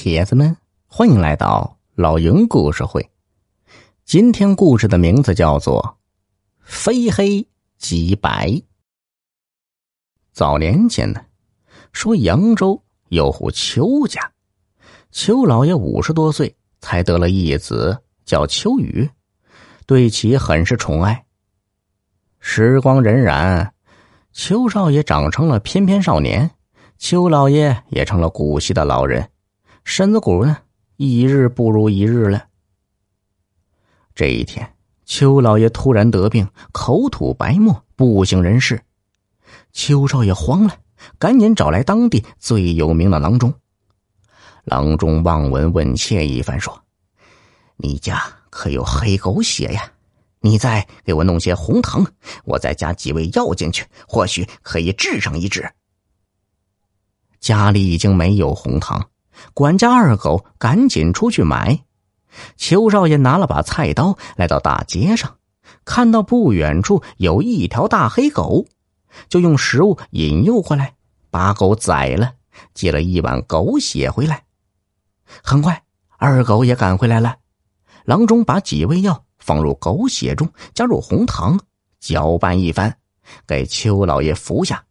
铁子们，欢迎来到老营故事会。今天故事的名字叫做《非黑即白》。早年间呢，说扬州有户邱家，邱老爷五十多岁才得了一子，叫邱宇，对其很是宠爱。时光荏苒，邱少爷长成了翩翩少年，邱老爷也成了古稀的老人。身子骨呢，一日不如一日了。这一天，邱老爷突然得病，口吐白沫，不省人事。邱少爷慌了，赶紧找来当地最有名的郎中。郎中望闻问切一番，说：“你家可有黑狗血呀？你再给我弄些红糖，我再加几味药进去，或许可以治上一治。”家里已经没有红糖。管家二狗赶紧出去买。邱少爷拿了把菜刀，来到大街上，看到不远处有一条大黑狗，就用食物引诱过来，把狗宰了，接了一碗狗血回来。很快，二狗也赶回来了。郎中把几味药放入狗血中，加入红糖，搅拌一番，给邱老爷服下。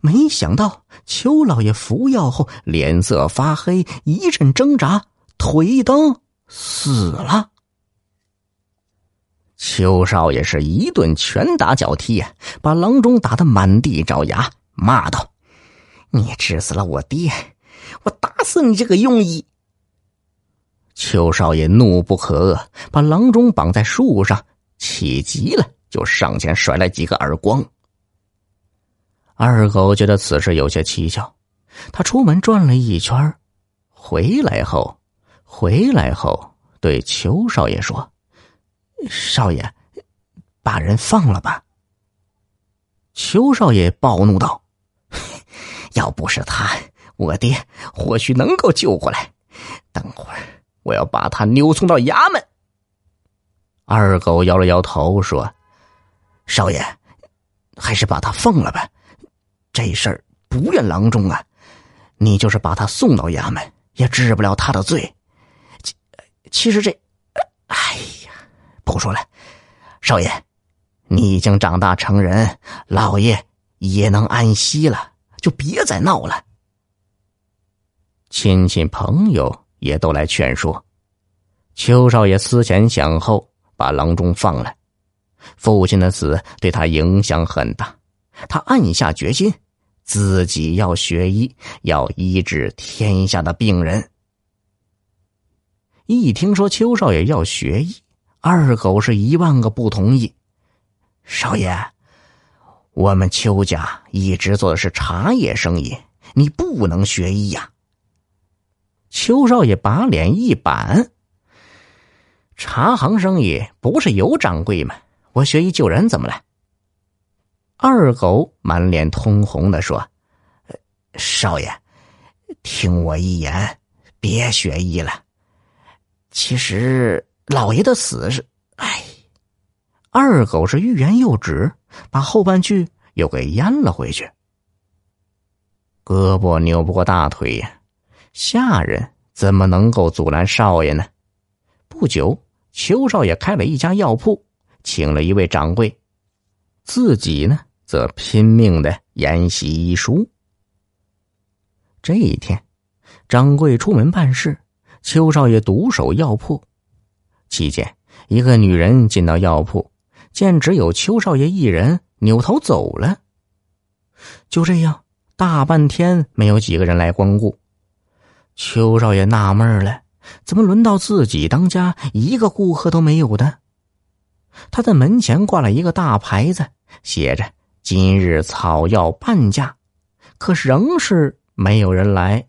没想到邱老爷服药后脸色发黑，一阵挣扎，腿一蹬死了。邱少爷是一顿拳打脚踢呀，把郎中打得满地找牙，骂道：“你治死了我爹，我打死你这个庸医！”邱少爷怒不可遏，把郎中绑在树上，气急了就上前甩了几个耳光。二狗觉得此事有些蹊跷，他出门转了一圈，回来后，回来后对邱少爷说：“少爷，把人放了吧。”邱少爷暴怒道：“要不是他，我爹或许能够救过来。等会儿我要把他扭送到衙门。”二狗摇了摇头说：“少爷，还是把他放了吧。”这事儿不怨郎中啊，你就是把他送到衙门，也治不了他的罪。其其实这，哎呀，不说了，少爷，你已经长大成人，老爷也能安息了，就别再闹了。亲戚朋友也都来劝说，邱少爷思前想后，把郎中放了。父亲的死对他影响很大，他暗下决心。自己要学医，要医治天下的病人。一听说邱少爷要学医，二狗是一万个不同意。少爷，我们邱家一直做的是茶叶生意，你不能学医呀。邱少爷把脸一板：“茶行生意不是有掌柜吗？我学医救人怎么了？”二狗满脸通红的说：“少爷，听我一言，别学医了。其实老爷的死是……哎。”二狗是欲言又止，把后半句又给咽了回去。胳膊扭不过大腿呀，下人怎么能够阻拦少爷呢？不久，邱少爷开了一家药铺，请了一位掌柜，自己呢？则拼命的研习医书。这一天，掌柜出门办事，邱少爷独守药铺。期间，一个女人进到药铺，见只有邱少爷一人，扭头走了。就这样，大半天没有几个人来光顾。邱少爷纳闷了：怎么轮到自己当家，一个顾客都没有的？他在门前挂了一个大牌子，写着。今日草药半价，可仍是没有人来。